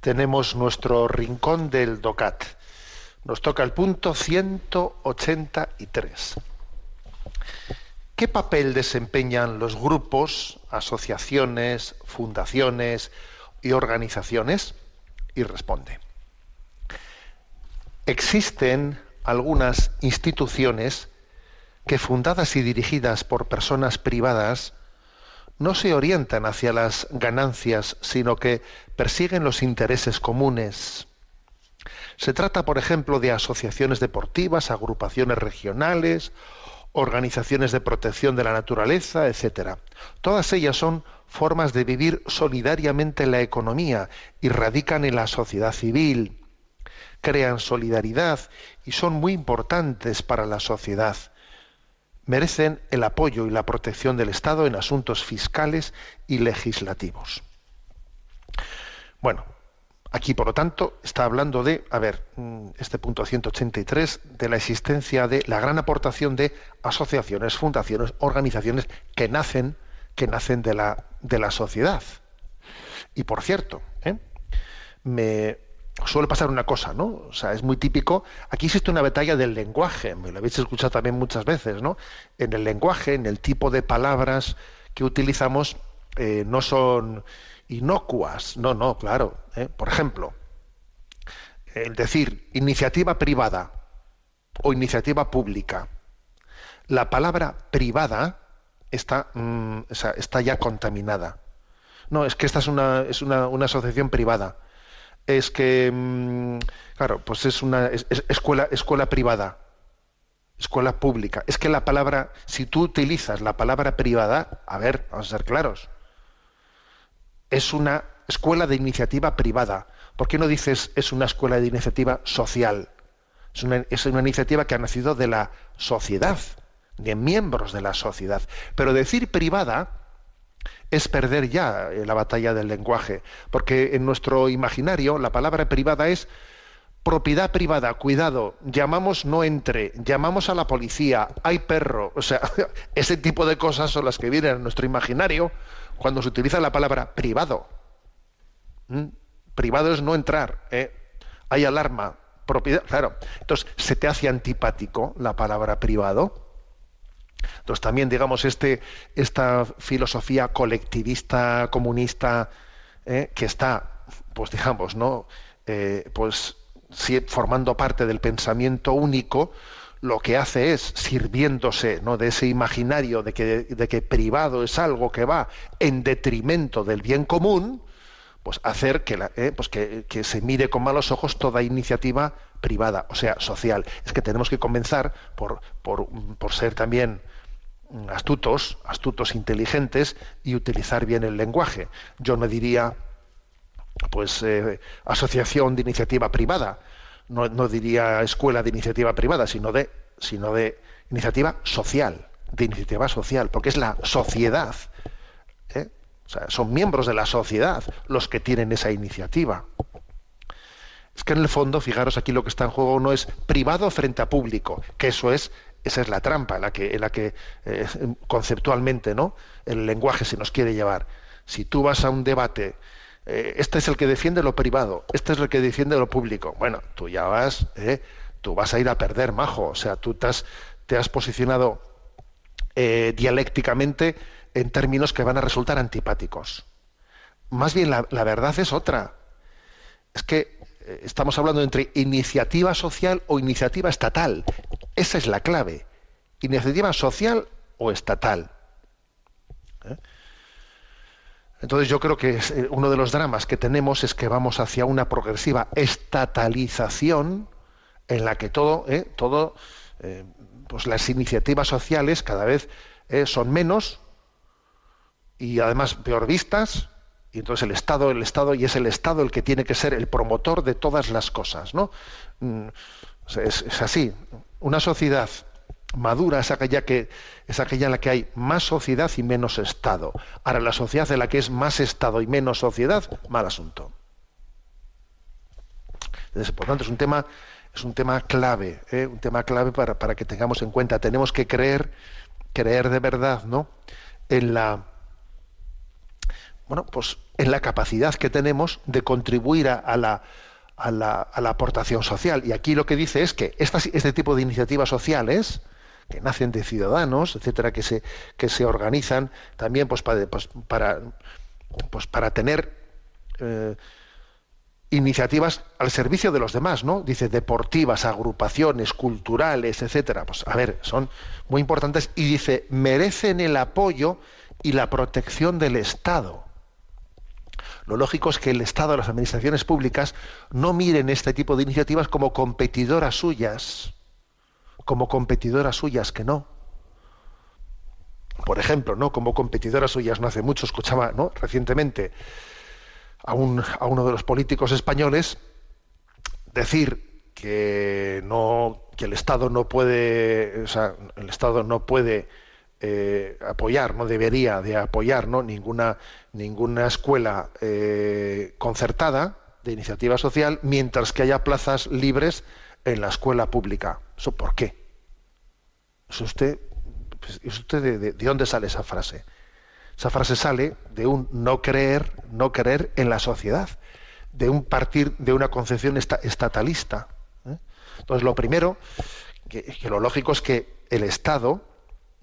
Tenemos nuestro rincón del DOCAT. Nos toca el punto 183. ¿Qué papel desempeñan los grupos, asociaciones, fundaciones y organizaciones? Y responde. Existen algunas instituciones que fundadas y dirigidas por personas privadas no se orientan hacia las ganancias, sino que persiguen los intereses comunes. Se trata, por ejemplo, de asociaciones deportivas, agrupaciones regionales, organizaciones de protección de la naturaleza, etc. Todas ellas son formas de vivir solidariamente la economía y radican en la sociedad civil, crean solidaridad y son muy importantes para la sociedad. Merecen el apoyo y la protección del Estado en asuntos fiscales y legislativos. Bueno, Aquí, por lo tanto, está hablando de, a ver, mm, este punto 183, de la existencia de la gran aportación de asociaciones, fundaciones, organizaciones que nacen, que nacen de la, de la sociedad. Y por cierto, ¿eh? me suele pasar una cosa, ¿no? O sea, es muy típico. Aquí existe una batalla del lenguaje, me lo habéis escuchado también muchas veces, ¿no? En el lenguaje, en el tipo de palabras que utilizamos, eh, no son inocuas. No, no, claro. ¿eh? Por ejemplo, el decir iniciativa privada o iniciativa pública. La palabra privada está, mm, está ya contaminada. No, es que esta es una, es una, asociación privada. Es que, mm, claro, pues es una escuela, escuela privada, escuela pública. Es que la palabra, si tú utilizas la palabra privada, a ver, vamos a ser claros, es una escuela de iniciativa privada. ¿Por qué no dices es una escuela de iniciativa social? Es una, es una, iniciativa que ha nacido de la sociedad, de miembros de la sociedad. Pero decir privada es perder ya eh, la batalla del lenguaje, porque en nuestro imaginario la palabra privada es propiedad privada, cuidado, llamamos no entre, llamamos a la policía, hay perro, o sea, ese tipo de cosas son las que vienen a nuestro imaginario cuando se utiliza la palabra privado. ¿Mm? Privado es no entrar, ¿eh? hay alarma, propiedad, claro. Entonces, ¿se te hace antipático la palabra privado? Entonces también, digamos, este, esta filosofía colectivista, comunista, ¿eh? que está, pues digamos, ¿no? Eh, pues formando parte del pensamiento único, lo que hace es, sirviéndose ¿no? de ese imaginario de que, de que privado es algo que va en detrimento del bien común, pues hacer que, la, eh, pues que, se mire con malos ojos toda iniciativa privada, o sea, social. Es que tenemos que comenzar por, por, por ser también astutos, astutos, inteligentes y utilizar bien el lenguaje. Yo no diría, pues, eh, asociación de iniciativa privada, no, diría escuela de iniciativa privada, sino de, sino de iniciativa social, de iniciativa social, porque es la sociedad. ¿eh? O sea, son miembros de la sociedad los que tienen esa iniciativa. Es que en el fondo, fijaros aquí lo que está en juego no es privado frente a público, que eso es, esa es la trampa en la que, la eh, conceptualmente, ¿no? El lenguaje se nos quiere llevar. Si tú vas a un debate eh, este es el que defiende lo privado, este es el que defiende lo público. Bueno, tú ya vas, eh, tú vas a ir a perder, majo. O sea, tú te has, te has posicionado eh, dialécticamente en términos que van a resultar antipáticos. Más bien, la verdad es otra. Es que estamos hablando entre iniciativa social o iniciativa estatal. Esa es la clave. Iniciativa social o estatal. Entonces yo creo que eh, uno de los dramas que tenemos es que vamos hacia una progresiva estatalización en la que todo, eh, todo, eh, pues las iniciativas sociales cada vez son menos y además peor vistas y entonces el Estado, el Estado y es el Estado el que tiene que ser el promotor de todas las cosas, ¿no? Mm, es así. Una sociedad madura es aquella que en la que hay más sociedad y menos estado. Ahora la sociedad en la que es más estado y menos sociedad, mal asunto. Por tanto es un tema es un tema clave, ¿eh? un tema clave para, para, que tengamos en cuenta. Tenemos que creer creer de verdad, ¿no? En la bueno, pues en la capacidad que tenemos de contribuir a la, a, la, a la aportación social. Y aquí lo que dice es que este tipo de iniciativas sociales, que nacen de ciudadanos, etcétera, que se, que se organizan también pues, para, pues, para, pues, para tener eh, iniciativas al servicio de los demás, ¿no? Dice deportivas, agrupaciones, culturales, etcétera. Pues a ver, son muy importantes y dice merecen el apoyo y la protección del Estado. Lo lógico es que el Estado, las administraciones públicas, no miren este tipo de iniciativas como competidoras suyas, como competidoras suyas, que no. Por ejemplo, ¿no? Como competidoras suyas, no hace mucho escuchaba, ¿no? Recientemente a, un, a uno de los políticos españoles decir que no que el Estado no puede o sea, el Estado no puede eh, apoyar no debería de apoyar ¿no? ninguna ninguna escuela eh, concertada de iniciativa social mientras que haya plazas libres en la escuela pública eso por qué ¿Es usted pues, ¿es usted de, de, de dónde sale esa frase esa frase sale de un no creer, no creer en la sociedad, de un partir de una concepción estatalista. ¿eh? Entonces, lo primero, que, que, lo lógico es que el Estado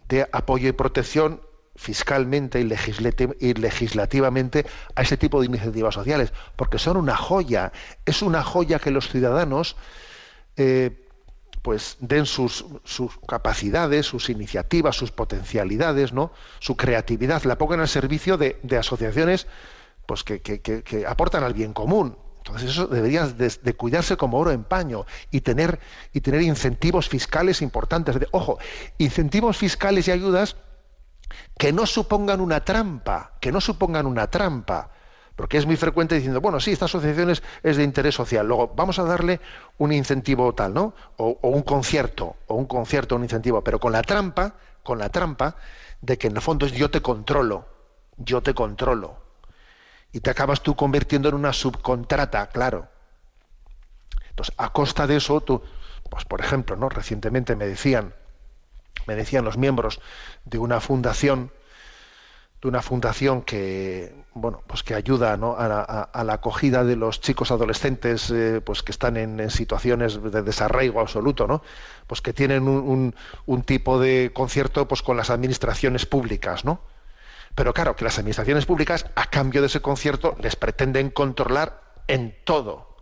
dé apoyo y protección fiscalmente y, legislativamente a ese tipo de iniciativas sociales, porque son una joya, es una joya que los ciudadanos eh, pues den sus, sus, capacidades, sus iniciativas, sus potencialidades, ¿no? su creatividad, la pongan al servicio de, de asociaciones pues que, que, que, aportan al bien común. Entonces eso debería de, cuidarse como oro en paño y tener, y tener incentivos fiscales importantes. De, ojo, incentivos fiscales y ayudas que no supongan una trampa, que no supongan una trampa porque es muy frecuente diciendo, bueno, sí, esta asociación es, es, de interés social, luego vamos a darle un incentivo tal, ¿no? O, o, un concierto, o un concierto, un incentivo, pero con la trampa, con la trampa de que en el fondo es yo te controlo, yo te controlo. Y te acabas tú convirtiendo en una subcontrata, claro. Entonces, a costa de eso, tú, pues por ejemplo, ¿no? Recientemente me decían, me decían los miembros de una fundación, de una fundación que bueno pues que ayuda ¿no? a, a, a, la acogida de los chicos adolescentes eh, pues que están en, en, situaciones de desarraigo absoluto no pues que tienen un, un, un, tipo de concierto pues con las administraciones públicas no pero claro que las administraciones públicas a cambio de ese concierto les pretenden controlar en todo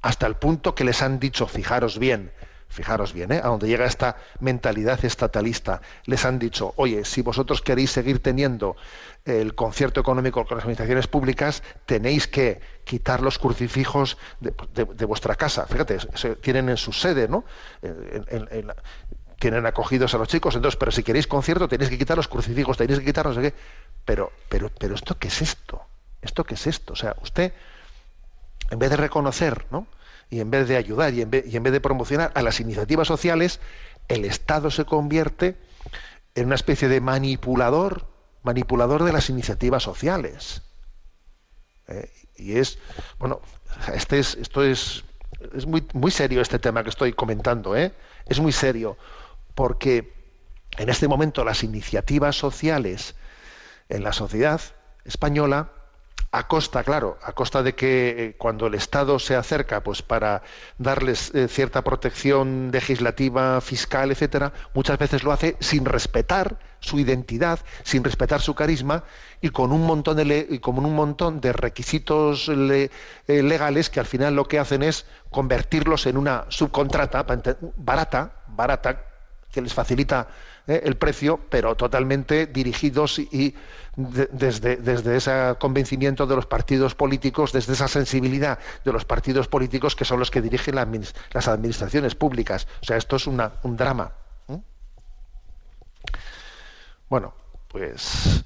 hasta el punto que les han dicho fijaros bien fijaros bien, ¿eh? a donde llega esta mentalidad estatalista, les han dicho, oye, si vosotros queréis seguir teniendo el concierto económico con las administraciones públicas, tenéis que quitar los crucifijos de, vuestra casa. Fíjate, se, tienen en su sede, ¿no? En, tienen acogidos a los chicos, entonces, pero si queréis concierto, tenéis que quitar los crucifijos, tenéis que quitar no sé qué. Pero, pero, pero, ¿esto qué es esto? ¿Esto qué es esto? O sea, usted, en vez de reconocer, ¿no? y en vez de ayudar y en vez, y en vez de promocionar a las iniciativas sociales, el Estado se convierte en una especie de manipulador, manipulador de las iniciativas sociales. Eh, y es, bueno, este es, esto es, es muy, muy serio este tema que estoy comentando, ¿eh? es muy serio, porque en este momento las iniciativas sociales en la sociedad española a costa, claro, a costa de que eh, cuando el Estado se acerca, pues para darles eh, cierta protección legislativa, fiscal, etcétera, muchas veces lo hace sin respetar su identidad, sin respetar su carisma y con un montón de y con un montón de requisitos eh, legales que al final lo que hacen es convertirlos en una subcontrata barata, barata que les facilita eh, el precio, pero totalmente dirigidos y, y de, desde, desde ese convencimiento de los partidos políticos, desde esa sensibilidad de los partidos políticos que son los que dirigen la, las administraciones públicas. O sea, esto es un drama. ¿eh? Bueno, pues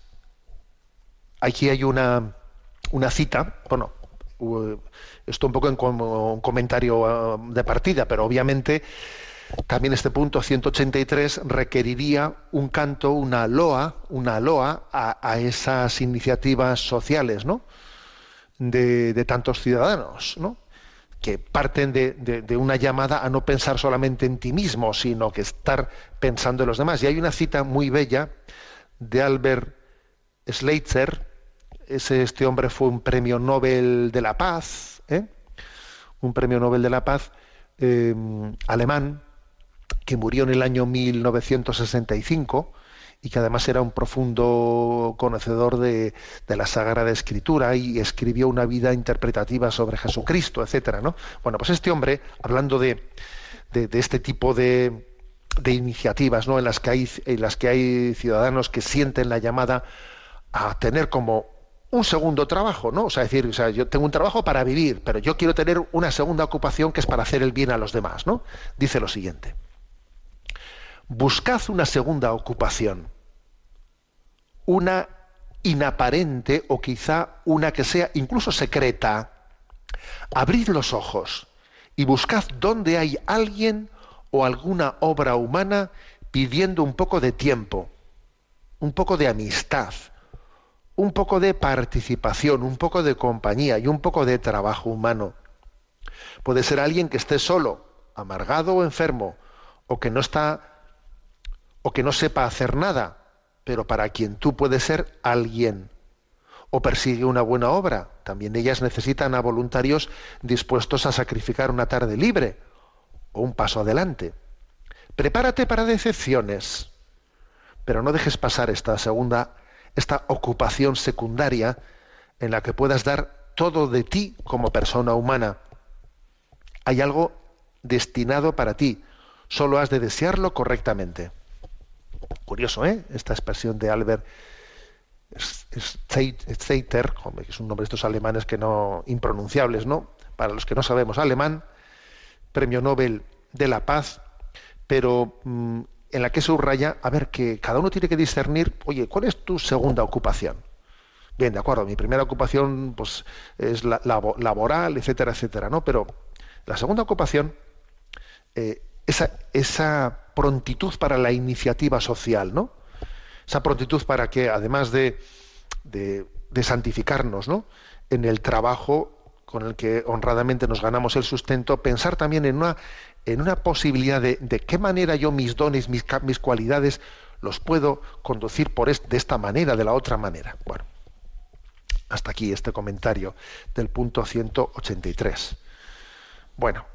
aquí hay una, una cita, bueno, esto un poco en como un comentario uh, de partida, pero obviamente también este punto 183 requeriría un canto, una loa, una loa a, esas iniciativas sociales, ¿no? De, tantos ciudadanos, ¿no? que parten de, una llamada a no pensar solamente en ti mismo, sino que estar pensando en los demás. Y hay una cita muy bella de Albert Schweitzer, ese, este hombre fue un premio Nobel de la Paz, ¿eh? un premio Nobel de la Paz eh, alemán, que murió en el año 1965 y que además era un profundo conocedor de, la Sagrada Escritura y escribió una vida interpretativa sobre Jesucristo, etcétera, ¿no? Bueno, pues este hombre, hablando de, de, este tipo de, iniciativas, ¿no? En las que hay, en las que hay ciudadanos que sienten la llamada a tener como un segundo trabajo, ¿no? O sea, decir, o sea, yo tengo un trabajo para vivir, pero yo quiero tener una segunda ocupación que es para hacer el bien a los demás, ¿no? Dice lo siguiente buscad una segunda ocupación, una inaparente o quizá una que sea incluso secreta. Abrid los ojos y buscad dónde hay alguien o alguna obra humana pidiendo un poco de tiempo, un poco de amistad, un poco de participación, un poco de compañía y un poco de trabajo humano. Puede ser alguien que esté solo, amargado o enfermo, o que no está o que no sepa hacer nada, pero para quien tú puedes ser alguien. O persigue una buena obra. También ellas necesitan a voluntarios dispuestos a sacrificar una tarde libre o un paso adelante. Prepárate para decepciones, pero no dejes pasar esta segunda, esta ocupación secundaria en la que puedas dar todo de ti como persona humana. Hay algo destinado para ti, solo has de desearlo correctamente. Curioso, ¿eh? Esta expresión de Albert Zeiter, que es un nombre de estos alemanes que no impronunciables, ¿no? Para los que no sabemos alemán, Premio Nobel de la Paz, pero mm, en la que subraya, a ver, que cada uno tiene que discernir, oye, ¿cuál es tu segunda ocupación? Bien, de acuerdo, mi primera ocupación pues, es la, laboral, etcétera, etcétera, ¿no? Pero la segunda ocupación, eh, esa, prontitud para la iniciativa social, ¿no? Esa prontitud para que, además de, de, santificarnos, ¿no? En el trabajo con el que honradamente nos ganamos el sustento, pensar también en una, en una posibilidad de, de qué manera yo mis dones, mis, mis cualidades, los puedo conducir por de esta manera, de la otra manera. Bueno, hasta aquí este comentario del punto 183. Bueno,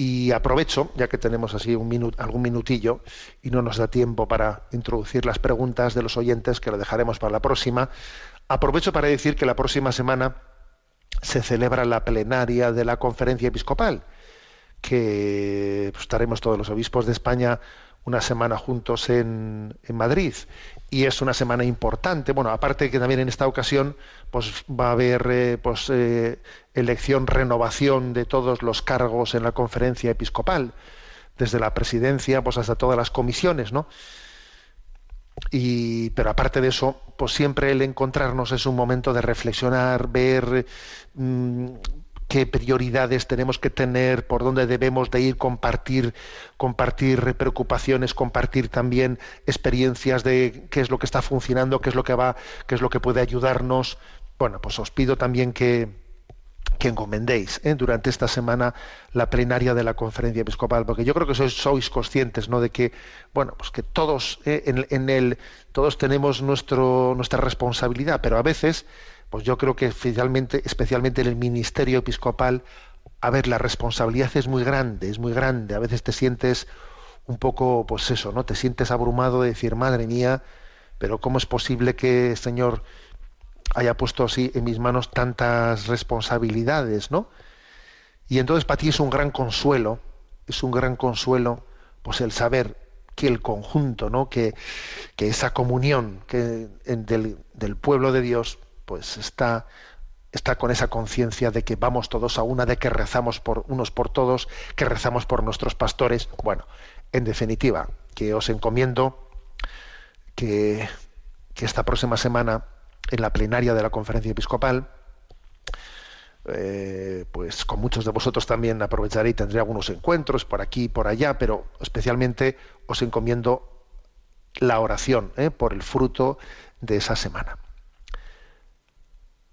y aprovecho, ya que tenemos así un algún minutillo y no nos da tiempo para introducir las preguntas de los oyentes, que lo dejaremos para la próxima, aprovecho para decir que la próxima semana se celebra la plenaria de la conferencia episcopal, que pues, estaremos todos los obispos de España una semana juntos en, en, Madrid y es una semana importante. Bueno, aparte que también en esta ocasión pues va a haber eh, pues eh, elección, renovación de todos los cargos en la conferencia episcopal, desde la presidencia pues hasta todas las comisiones, ¿no? Y, pero aparte de eso, pues siempre el encontrarnos es un momento de reflexionar, ver mm, qué prioridades tenemos que tener, por dónde debemos de ir, compartir, compartir preocupaciones, compartir también experiencias de qué es lo que está funcionando, qué es lo que va, qué es lo que puede ayudarnos. Bueno, pues os pido también que, que encomendéis ¿eh? durante esta semana la plenaria de la conferencia episcopal, porque yo creo que sois, sois conscientes, ¿no? De que, bueno, pues que todos ¿eh? en, el, todos tenemos nuestro, nuestra responsabilidad, pero a veces pues yo creo que especialmente, especialmente en el ministerio episcopal, a ver, la responsabilidad es muy grande, es muy grande. A veces te sientes un poco, pues eso, ¿no? Te sientes abrumado de decir, madre mía, pero ¿cómo es posible que el Señor haya puesto así en mis manos tantas responsabilidades, ¿no? Y entonces para ti es un gran consuelo, es un gran consuelo, pues el saber que el conjunto, ¿no? Que, esa comunión que, del pueblo de Dios, pues está, está con esa conciencia de que vamos todos a una, de que rezamos por unos por todos, que rezamos por nuestros pastores. Bueno, en definitiva, que os encomiendo que, esta próxima semana, en la plenaria de la conferencia episcopal, eh, pues con muchos de vosotros también aprovecharé y tendré algunos encuentros por aquí y por allá, pero especialmente os encomiendo la oración eh, por el fruto de esa semana